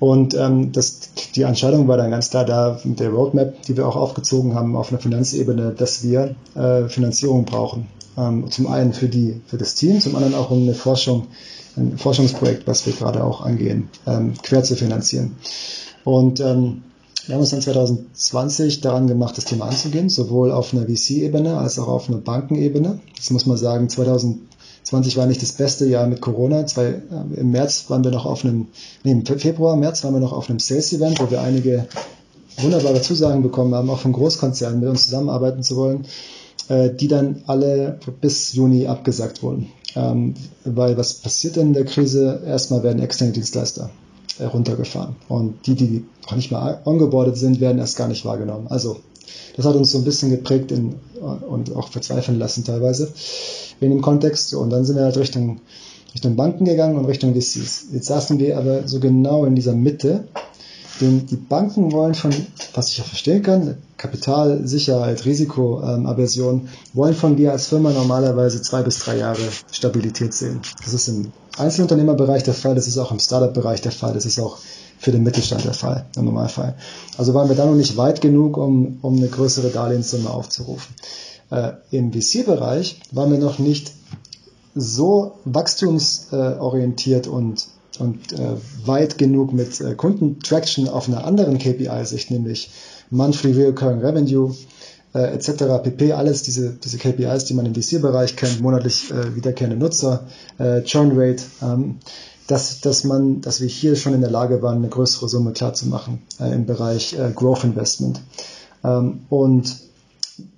B: Und ähm, das, die Entscheidung war dann ganz klar da mit der Roadmap, die wir auch aufgezogen haben auf einer Finanzebene, dass wir äh, Finanzierung brauchen Ähm, zum einen für, die, für das Team, zum anderen auch um eine Forschung, ein Forschungsprojekt, was wir gerade auch angehen, ähm, quer zu finanzieren. Und ähm, wir haben uns dann 2020 daran gemacht, das Thema anzugehen, sowohl auf einer VC-Ebene als auch auf einer Bankenebene. Das muss man sagen, 2020 war nicht das beste Jahr mit Corona. Zwei, äh, Im März waren wir noch auf einem, nee, im Februar, März waren wir noch auf einem Sales-Event, wo wir einige wunderbare Zusagen bekommen haben, auch von Großkonzernen mit uns zusammenarbeiten zu wollen, äh, die dann alle bis Juni abgesagt wurden. Ähm, weil was passiert denn in der Krise? Erstmal werden externe Dienstleister runtergefahren. Und die, die noch nicht mal ongeboardet sind, werden erst gar nicht wahrgenommen. Also das hat uns so ein bisschen geprägt in, und auch verzweifeln lassen teilweise in dem Kontext. Und dann sind wir halt Richtung, Richtung Banken gegangen und Richtung VCs. Jetzt saßen wir aber so genau in dieser Mitte. Denn die Banken wollen von, was ich ja verstehen kann, Kapital, Sicherheit, Risikoaversion, wollen von dir als Firma normalerweise zwei bis drei Jahre Stabilität sehen. Das ist im Einzelunternehmerbereich der Fall, das ist auch im Startup-Bereich der Fall, das ist auch für den Mittelstand der Fall, im Normalfall. Also waren wir da noch nicht weit genug, um, um eine größere Darlehenssumme aufzurufen. Äh, Im VC-Bereich waren wir noch nicht so wachstumsorientiert und, und äh, weit genug mit äh, Kundentraction auf einer anderen KPI-Sicht, nämlich Monthly Recurring Revenue, äh, etc. pp. Alles diese, diese KPIs, die man im VC-Bereich kennt, monatlich äh, wiederkehrende Nutzer, äh, Churn Rate, ähm, dass, dass man, dass wir hier schon in der Lage waren, eine größere Summe klarzumachen äh, im Bereich äh, Growth Investment. Ähm, und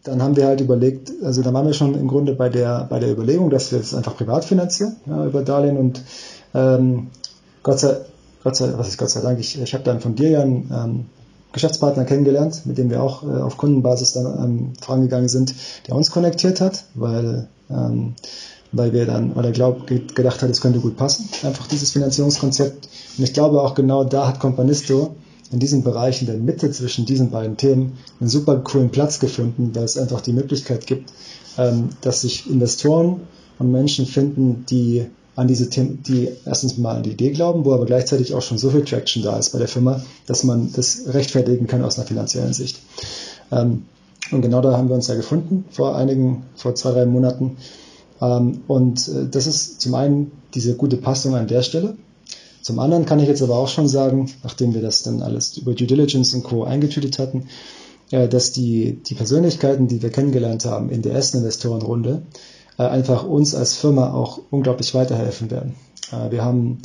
B: dann haben wir halt überlegt, also da waren wir schon im Grunde bei der, bei der Überlegung, dass wir es das einfach privat finanzieren, ja, über Darlehen und ähm, Gott sei, Gott sei, was ist Gott sei Dank, ich, ich habe dann von dir ja ein, ähm, Geschäftspartner kennengelernt, mit dem wir auch äh, auf Kundenbasis dann ähm, vorangegangen sind, der uns konnektiert hat, weil, ähm, weil wir dann, weil er glaubt, gedacht hat, es könnte gut passen, einfach dieses Finanzierungskonzept. Und ich glaube auch genau da hat Companisto in diesem Bereich, in der Mitte zwischen diesen beiden Themen, einen super coolen Platz gefunden, weil es einfach die Möglichkeit gibt, ähm, dass sich Investoren und Menschen finden, die an diese Themen, die erstens mal an die Idee glauben, wo aber gleichzeitig auch schon so viel Traction da ist bei der Firma, dass man das rechtfertigen kann aus einer finanziellen Sicht. Ähm, und genau da haben wir uns ja gefunden vor einigen, vor zwei, drei Monaten. Ähm, und äh, das ist zum einen diese gute Passung an der Stelle. Zum anderen kann ich jetzt aber auch schon sagen, nachdem wir das dann alles über Due Diligence und Co. eingetütet hatten, äh, dass die, die Persönlichkeiten, die wir kennengelernt haben in der ersten Investorenrunde, einfach uns als Firma auch unglaublich weiterhelfen werden. Äh, wir haben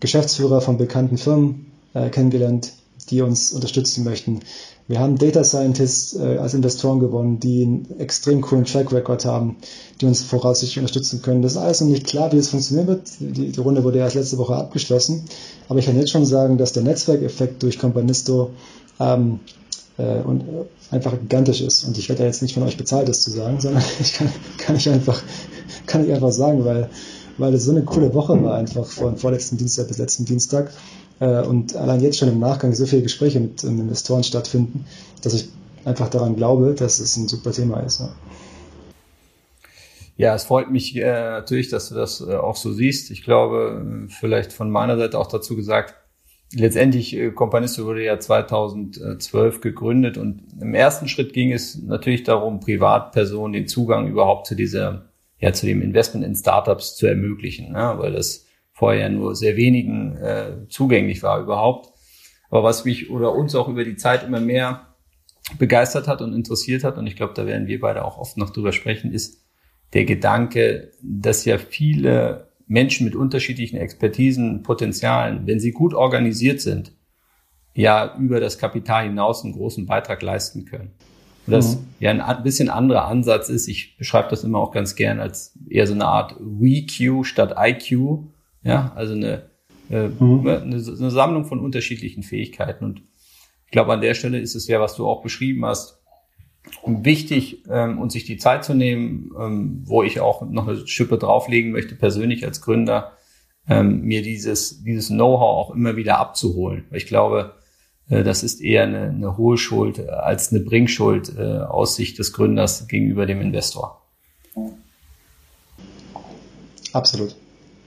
B: Geschäftsführer von bekannten Firmen äh, kennengelernt, die uns unterstützen möchten. Wir haben Data Scientists als Investoren gewonnen, die einen extrem coolen Track Record haben, die uns voraussichtlich unterstützen können. Das ist alles noch nicht klar, wie es funktionieren wird. Die, die Runde wurde erst letzte Woche abgeschlossen. Aber ich kann jetzt schon sagen, dass der Netzwerkeffekt durch Companisto ähm, äh, und äh, einfach gigantisch ist. Und ich werde ja jetzt nicht von euch bezahlt, das zu sagen, sondern [laughs] ich kann, kann ich einfach, kann ich einfach sagen, weil, weil es so eine coole Woche war, einfach von vorletzten Dienstag bis letzten Dienstag. Äh, und allein jetzt schon im Nachgang so viele Gespräche mit Investoren stattfinden, dass ich einfach daran glaube, dass es ein super Thema ist. Ja.
A: Ja, es freut mich äh, natürlich, dass du das äh, auch so siehst. Ich glaube, vielleicht von meiner Seite auch dazu gesagt, letztendlich, äh, Companisto wurde ja 2012 gegründet und im ersten Schritt ging es natürlich darum, Privatpersonen den Zugang überhaupt zu dieser, ja, zu dem Investment in Startups zu ermöglichen, ne? weil das vorher nur sehr wenigen äh, zugänglich war überhaupt. Aber was mich oder uns auch über die Zeit immer mehr begeistert hat und interessiert hat, und ich glaube, da werden wir beide auch oft noch drüber sprechen, ist der Gedanke, dass ja viele Menschen mit unterschiedlichen Expertisen, Potenzialen, wenn sie gut organisiert sind, ja über das Kapital hinaus einen großen Beitrag leisten können. Und das mhm. ja ein bisschen anderer Ansatz ist, ich beschreibe das immer auch ganz gern als eher so eine Art WeQ statt IQ, ja, also eine, äh, mhm. eine, eine Sammlung von unterschiedlichen Fähigkeiten. Und ich glaube, an der Stelle ist es ja, was du auch beschrieben hast, wichtig ähm, und sich die Zeit zu nehmen, ähm, wo ich auch noch eine Schippe drauflegen möchte, persönlich als Gründer, ähm, mir dieses, dieses Know-how auch immer wieder abzuholen. Ich glaube, äh, das ist eher eine, eine hohe Schuld als eine Bringschuld äh, aus Sicht des Gründers gegenüber dem Investor.
B: Absolut.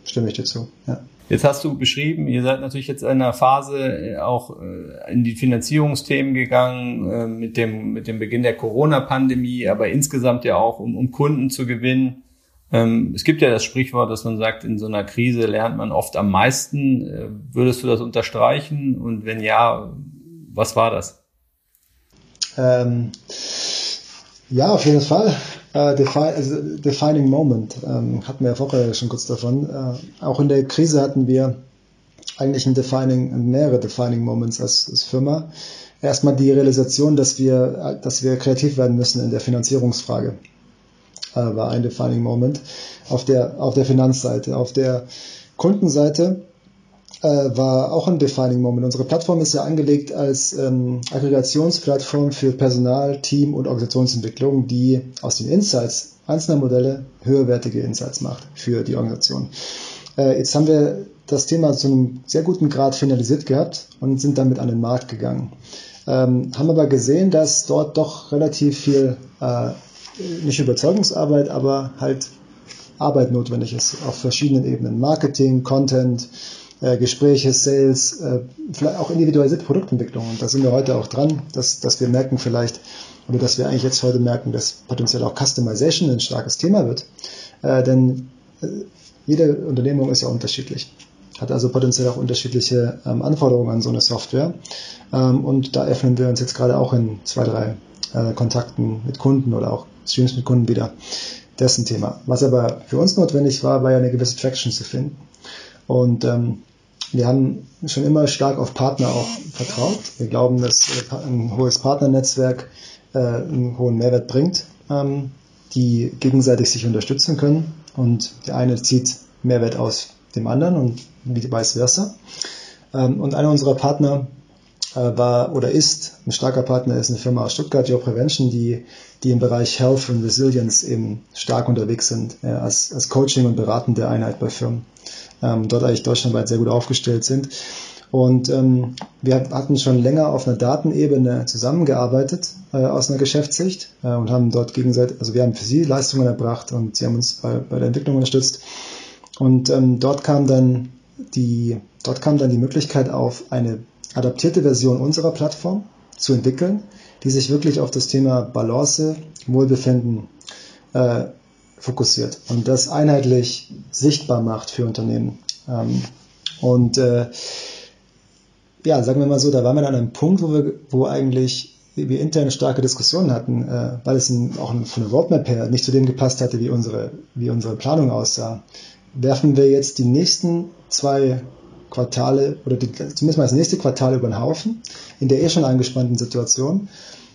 B: Stimme ich dir zu. Ja.
A: Jetzt hast du beschrieben, ihr seid natürlich jetzt in einer Phase äh, auch äh, in die Finanzierungsthemen gegangen äh, mit dem, mit dem Beginn der Corona-Pandemie, aber insgesamt ja auch, um, um Kunden zu gewinnen. Ähm, es gibt ja das Sprichwort, dass man sagt, in so einer Krise lernt man oft am meisten. Würdest du das unterstreichen? Und wenn ja, was war das?
B: Ähm, ja, auf jeden Fall. Defi also defining Moment ähm, hatten wir ja vorher schon kurz davon. Äh, auch in der Krise hatten wir eigentlich ein Defining, mehrere Defining Moments als, als Firma. Erstmal die Realisation, dass wir, dass wir kreativ werden müssen in der Finanzierungsfrage äh, war ein Defining Moment auf der, auf der Finanzseite. Auf der Kundenseite äh, war auch ein Defining Moment. Unsere Plattform ist ja angelegt als ähm, Aggregationsplattform für Personal, Team und Organisationsentwicklung, die aus den Insights einzelner Modelle höherwertige Insights macht für die Organisation. Äh, jetzt haben wir das Thema zu einem sehr guten Grad finalisiert gehabt und sind damit an den Markt gegangen. Ähm, haben aber gesehen, dass dort doch relativ viel äh, nicht Überzeugungsarbeit, aber halt Arbeit notwendig ist auf verschiedenen Ebenen. Marketing, Content, äh, Gespräche, Sales, äh, vielleicht auch individualisierte Produktentwicklung. Und da sind wir heute auch dran, dass, dass wir merken vielleicht, oder dass wir eigentlich jetzt heute merken, dass potenziell auch Customization ein starkes Thema wird. Äh, denn jede Unternehmung ist ja unterschiedlich, hat also potenziell auch unterschiedliche ähm, Anforderungen an so eine Software. Ähm, und da öffnen wir uns jetzt gerade auch in zwei, drei Kontakten mit Kunden oder auch Streams mit Kunden wieder. Das ist ein Thema. Was aber für uns notwendig war, war ja eine gewisse Traction zu finden. Und ähm, wir haben schon immer stark auf Partner auch vertraut. Wir glauben, dass ein hohes Partnernetzwerk äh, einen hohen Mehrwert bringt, ähm, die gegenseitig sich unterstützen können. Und der eine zieht Mehrwert aus dem anderen und vice versa. Ähm, und einer unserer Partner äh, war oder ist ein starker Partner, ist eine Firma aus Stuttgart, Your Prevention, die, die im Bereich Health und Resilience eben stark unterwegs sind, äh, als, als Coaching und beratende Einheit bei Firmen. Ähm, dort eigentlich deutschlandweit sehr gut aufgestellt sind. Und ähm, wir hatten schon länger auf einer Datenebene zusammengearbeitet äh, aus einer Geschäftssicht äh, und haben dort gegenseitig, also wir haben für sie Leistungen erbracht und sie haben uns bei, bei der Entwicklung unterstützt. Und ähm, dort kam dann die, dort kam dann die Möglichkeit auf, eine adaptierte Version unserer Plattform zu entwickeln, die sich wirklich auf das Thema Balance, Wohlbefinden äh, fokussiert und das einheitlich sichtbar macht für Unternehmen. Ähm, und äh, ja, sagen wir mal so, da waren wir an einem Punkt, wo wir, wo eigentlich wir intern starke Diskussionen hatten, äh, weil es ein, auch von der Roadmap her nicht zu dem gepasst hatte, wie unsere, wie unsere Planung aussah. Werfen wir jetzt die nächsten zwei Quartale oder die, zumindest mal das nächste Quartal über den Haufen in der eh schon angespannten Situation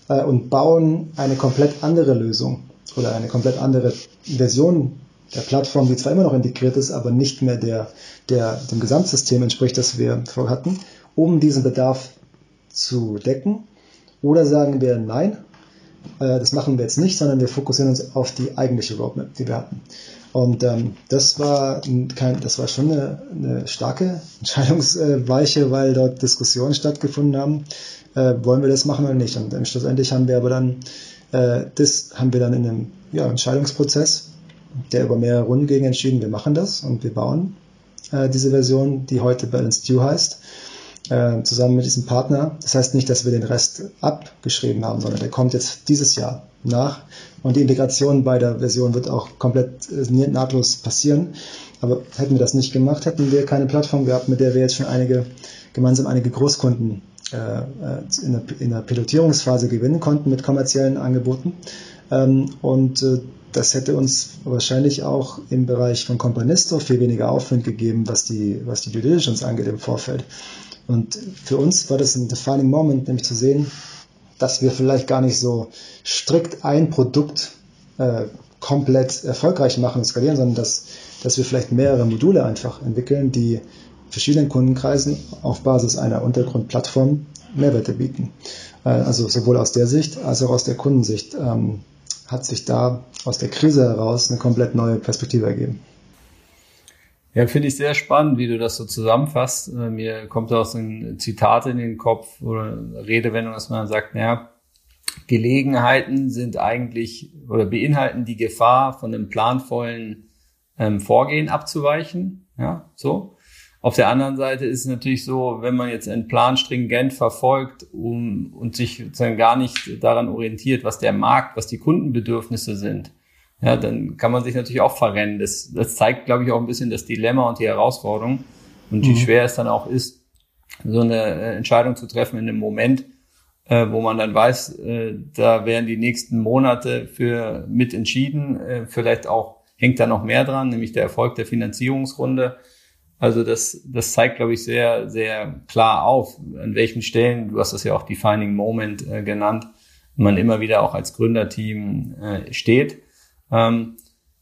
B: äh, und bauen eine komplett andere Lösung oder eine komplett andere Version der Plattform, die zwar immer noch integriert ist, aber nicht mehr der, der, dem Gesamtsystem entspricht, das wir vorher hatten, um diesen Bedarf zu decken. Oder sagen wir nein, äh, das machen wir jetzt nicht, sondern wir fokussieren uns auf die eigentliche Roadmap, die wir hatten. Und ähm, das war kein, das war schon eine, eine starke [laughs] Entscheidungsweiche, weil dort Diskussionen stattgefunden haben. Äh, wollen wir das machen oder nicht? Und ähm, schlussendlich haben wir aber dann äh, das haben wir dann in einem ja, Entscheidungsprozess, der über mehrere Runden ging, entschieden, wir machen das und wir bauen äh, diese Version, die heute Balance Due heißt, äh, zusammen mit diesem Partner. Das heißt nicht, dass wir den Rest abgeschrieben haben, sondern der kommt jetzt dieses Jahr nach und die Integration bei der Version wird auch komplett äh, nahtlos passieren. Aber hätten wir das nicht gemacht, hätten wir keine Plattform gehabt, mit der wir jetzt schon einige, gemeinsam einige Großkunden äh, äh in, der, in der Pilotierungsphase gewinnen konnten mit kommerziellen Angeboten. Ähm, und äh, das hätte uns wahrscheinlich auch im Bereich von Companisto viel weniger Aufwand gegeben, was die, was die Due Diligence angeht im Vorfeld. Und für uns war das ein defining Moment, nämlich zu sehen, dass wir vielleicht gar nicht so strikt ein Produkt äh, komplett erfolgreich machen und skalieren, sondern dass, dass wir vielleicht mehrere Module einfach entwickeln, die verschiedenen Kundenkreisen auf Basis einer Untergrundplattform Mehrwerte bieten. Äh, also sowohl aus der Sicht als auch aus der Kundensicht ähm, hat sich da aus der Krise heraus eine komplett neue Perspektive ergeben.
A: Ja, finde ich sehr spannend, wie du das so zusammenfasst. Äh, mir kommt auch so ein Zitat in den Kopf oder Redewendung, dass man sagt, naja, Gelegenheiten sind eigentlich oder beinhalten die Gefahr, von einem planvollen ähm, Vorgehen abzuweichen. Ja, so. Auf der anderen Seite ist es natürlich so, wenn man jetzt einen Plan stringent verfolgt um, und sich sozusagen gar nicht daran orientiert, was der Markt, was die Kundenbedürfnisse sind, ja, dann kann man sich natürlich auch verrennen. Das, das zeigt, glaube ich, auch ein bisschen das Dilemma und die Herausforderung und wie mhm. schwer es dann auch ist, so eine äh, Entscheidung zu treffen in einem Moment, äh, wo man dann weiß, äh, da werden die nächsten Monate für mit entschieden. Äh, vielleicht auch hängt da noch mehr dran, nämlich der Erfolg der Finanzierungsrunde. Also das, das zeigt, glaube ich, sehr, sehr klar auf, an welchen Stellen, du hast das ja auch Defining Moment äh, genannt, man immer wieder auch als Gründerteam äh, steht. Ähm,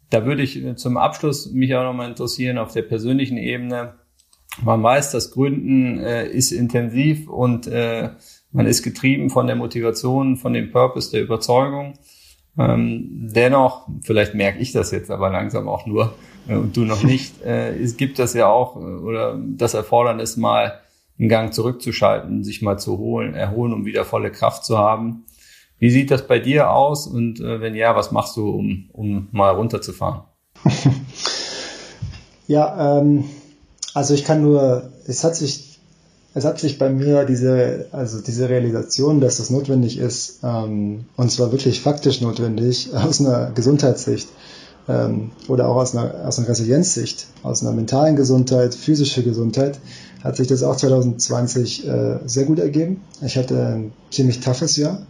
A: da würde ich zum Abschluss mich auch nochmal interessieren auf der persönlichen Ebene. Man weiß, das Gründen äh, ist intensiv und äh, man ist getrieben von der Motivation, von dem Purpose, der Überzeugung. Ähm, dennoch, vielleicht merke ich das jetzt aber langsam auch nur, äh, und du noch nicht, [laughs] äh, es gibt das ja auch, äh, oder das Erfordernis mal einen Gang zurückzuschalten, sich mal zu holen, erholen, um wieder volle Kraft zu haben. Wie sieht das bei dir aus und äh, wenn ja, was machst du, um, um mal runterzufahren? [laughs]
B: ja, ähm, also ich kann nur, es hat sich, es hat sich bei mir diese, also diese Realisation, dass das notwendig ist, ähm, und zwar wirklich faktisch notwendig [laughs] aus einer Gesundheitssicht, ähm, oder auch aus einer, aus einer Resilienzsicht, aus einer mentalen Gesundheit, physische Gesundheit, hat sich das auch 2020 äh, sehr gut ergeben. Ich hatte ein ziemlich toughes Jahr,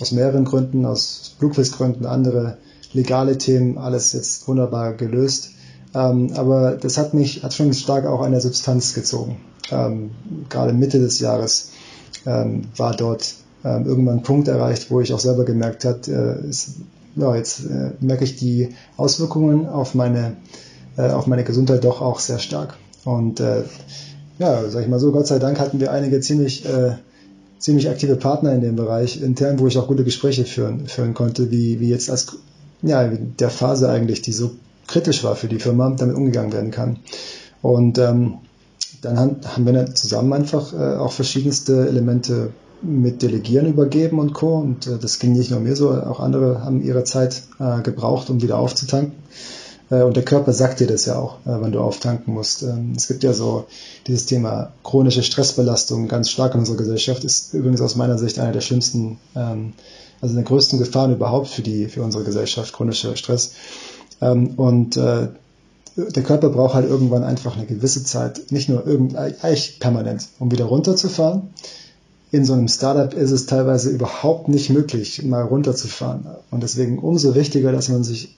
B: aus mehreren Gründen, aus Flugfestgründen, andere legale Themen, alles jetzt wunderbar gelöst. Ähm, aber das hat mich, hat schon stark auch an der Substanz gezogen. Ähm, gerade Mitte des Jahres ähm, war dort ähm, irgendwann ein Punkt erreicht, wo ich auch selber gemerkt habe, äh, ja, jetzt äh, merke ich die Auswirkungen auf meine, äh, auf meine Gesundheit doch auch sehr stark. Und äh, ja, sag ich mal so, Gott sei Dank hatten wir einige ziemlich, äh, ziemlich aktive Partner in dem Bereich intern, wo ich auch gute Gespräche führen, führen konnte, wie, wie jetzt als ja, der Phase eigentlich, die so kritisch war für die Firma, damit umgegangen werden kann. Und ähm, dann haben, haben wir dann zusammen einfach äh, auch verschiedenste Elemente mit Delegieren übergeben und Co. Und äh, das ging nicht nur mir so, auch andere haben ihre Zeit äh, gebraucht, um wieder aufzutanken. Äh, und der Körper sagt dir das ja auch, äh, wenn du auftanken musst. Ähm, es gibt ja so dieses Thema chronische Stressbelastung ganz stark in unserer Gesellschaft, ist übrigens aus meiner Sicht einer der schlimmsten, ähm, also der größten Gefahren überhaupt für die, für unsere Gesellschaft, chronischer Stress. Ähm, und äh, der Körper braucht halt irgendwann einfach eine gewisse Zeit, nicht nur irgend, eigentlich permanent, um wieder runterzufahren in so einem Startup ist es teilweise überhaupt nicht möglich, mal runterzufahren. Und deswegen umso wichtiger, dass man sich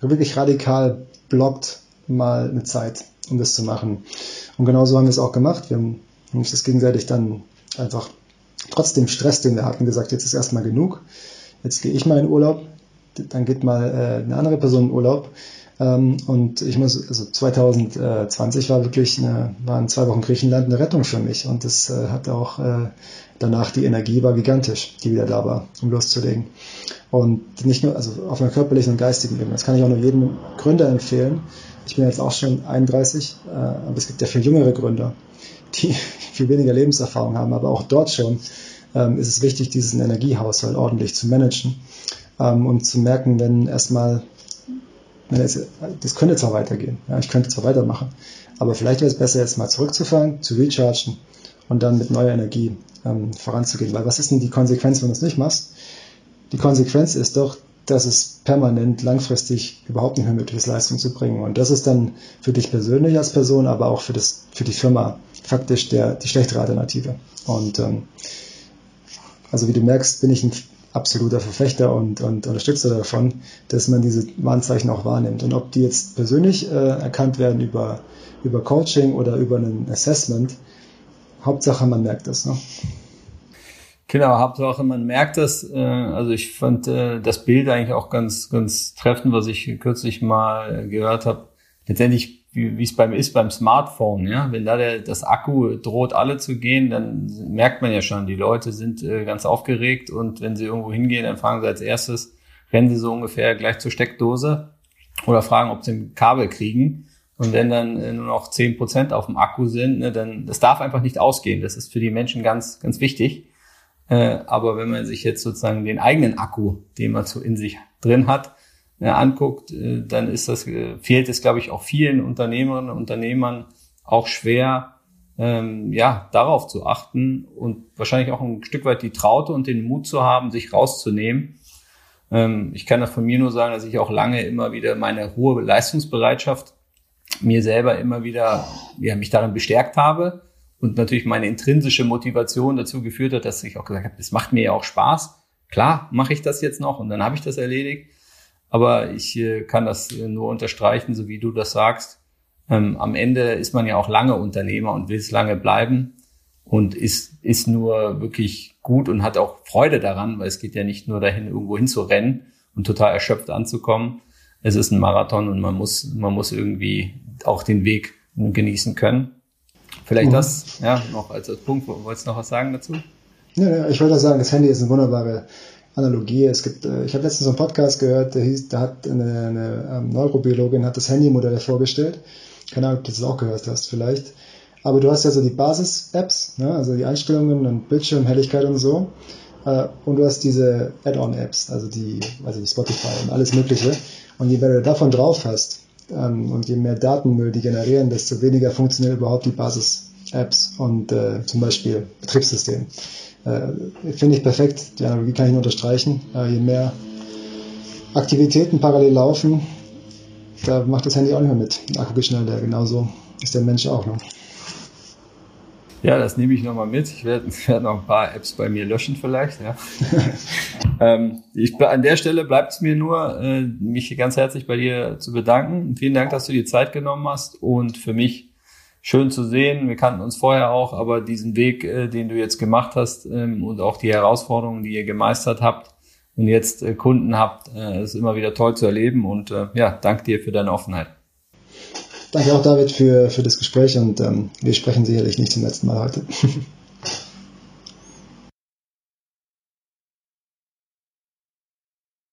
B: wirklich radikal blockt, mal eine Zeit, um das zu machen. Und genauso haben wir es auch gemacht. Wir haben uns das gegenseitig dann einfach trotz dem Stress, den wir hatten, gesagt, jetzt ist erstmal genug. Jetzt gehe ich mal in Urlaub, dann geht mal äh, eine andere Person in Urlaub. Ähm, und ich muss, also 2020 war wirklich eine, waren zwei Wochen Griechenland eine Rettung für mich. Und das äh, hat auch äh, danach die Energie war gigantisch, die wieder da war, um loszulegen. Und nicht nur, also auf einer körperlichen und geistigen Ebene. Das kann ich auch nur jedem Gründer empfehlen. Ich bin jetzt auch schon 31, äh, aber es gibt ja viel jüngere Gründer, die [laughs] viel weniger Lebenserfahrung haben. Aber auch dort schon ähm, ist es wichtig, diesen Energiehaushalt ordentlich zu managen ähm, und zu merken, wenn erstmal das könnte zwar weitergehen, ja, ich könnte zwar weitermachen, aber vielleicht wäre es besser, jetzt mal zurückzufahren, zu rechargen und dann mit neuer Energie ähm, voranzugehen. Weil was ist denn die Konsequenz, wenn du es nicht machst? Die Konsequenz ist doch, dass es permanent langfristig überhaupt nicht mehr möglich ist, Leistung zu bringen. Und das ist dann für dich persönlich als Person, aber auch für, das, für die Firma faktisch der, die schlechtere Alternative. Und ähm, also wie du merkst, bin ich ein absoluter Verfechter und, und Unterstützer davon, dass man diese Warnzeichen auch wahrnimmt. Und ob die jetzt persönlich äh, erkannt werden über, über Coaching oder über ein Assessment, Hauptsache man merkt das. Ne?
A: Genau, Hauptsache man merkt das. Äh, also ich fand äh, das Bild eigentlich auch ganz, ganz treffend, was ich kürzlich mal gehört habe. Letztendlich wie es beim ist beim Smartphone, ja. Wenn da der, das Akku droht alle zu gehen, dann merkt man ja schon, die Leute sind äh, ganz aufgeregt und wenn sie irgendwo hingehen, dann fragen sie als erstes, rennen sie so ungefähr gleich zur Steckdose oder fragen, ob sie ein Kabel kriegen. Und wenn dann nur noch zehn Prozent auf dem Akku sind, ne, dann das darf einfach nicht ausgehen. Das ist für die Menschen ganz, ganz wichtig. Äh, aber wenn man sich jetzt sozusagen den eigenen Akku, den man so in sich drin hat, äh, anguckt, äh, dann ist das, äh, fehlt es, glaube ich, auch vielen Unternehmerinnen und Unternehmern auch schwer, ähm, ja, darauf zu achten und wahrscheinlich auch ein Stück weit die Traute und den Mut zu haben, sich rauszunehmen. Ähm, ich kann das von mir nur sagen, dass ich auch lange immer wieder meine hohe Leistungsbereitschaft mir selber immer wieder, ja, mich darin bestärkt habe und natürlich meine intrinsische Motivation dazu geführt hat, dass ich auch gesagt habe, das macht mir ja auch Spaß. Klar, mache ich das jetzt noch und dann habe ich das erledigt. Aber ich äh, kann das äh, nur unterstreichen, so wie du das sagst. Ähm, am Ende ist man ja auch lange Unternehmer und will es lange bleiben und ist, ist nur wirklich gut und hat auch Freude daran, weil es geht ja nicht nur dahin, irgendwo hinzurennen und total erschöpft anzukommen. Es ist ein Marathon und man muss, man muss irgendwie auch den Weg genießen können. Vielleicht mhm. das, ja, noch als, als Punkt. Wolltest du noch was sagen dazu?
B: Ja, ja ich wollte sagen, das Handy ist eine wunderbare Analogie. Es gibt, äh, ich habe letztens so einen Podcast gehört, der hieß, da hat eine, eine ähm, Neurobiologin hat das Handymodell vorgestellt. Keine Ahnung, ob du das auch gehört hast, vielleicht. Aber du hast ja so die Basis-Apps, ne? also die Einstellungen und Bildschirmhelligkeit und so. Äh, und du hast diese Add-on-Apps, also die, also die Spotify und alles Mögliche. Und je mehr du davon drauf hast und je mehr Datenmüll die generieren, desto weniger funktionieren überhaupt die Basis-Apps und äh, zum Beispiel Betriebssystem. Äh, Finde ich perfekt, die Analogie kann ich nur unterstreichen. Äh, je mehr Aktivitäten parallel laufen, da macht das Handy auch nicht mehr mit. Der Akku geht schnell leer. Genauso ist der Mensch auch. Ne?
A: Ja, das nehme ich nochmal mit. Ich werde, [laughs] werde noch ein paar Apps bei mir löschen vielleicht. Ja. [laughs] ähm, ich, an der Stelle bleibt es mir nur, äh, mich ganz herzlich bei dir zu bedanken. Vielen Dank, dass du dir Zeit genommen hast und für mich schön zu sehen. Wir kannten uns vorher auch, aber diesen Weg, äh, den du jetzt gemacht hast ähm, und auch die Herausforderungen, die ihr gemeistert habt und jetzt äh, Kunden habt, äh, ist immer wieder toll zu erleben. Und äh, ja, danke dir für deine Offenheit.
B: Danke auch, David, für, für das Gespräch und ähm, wir sprechen sicherlich nicht zum letzten Mal heute. [laughs]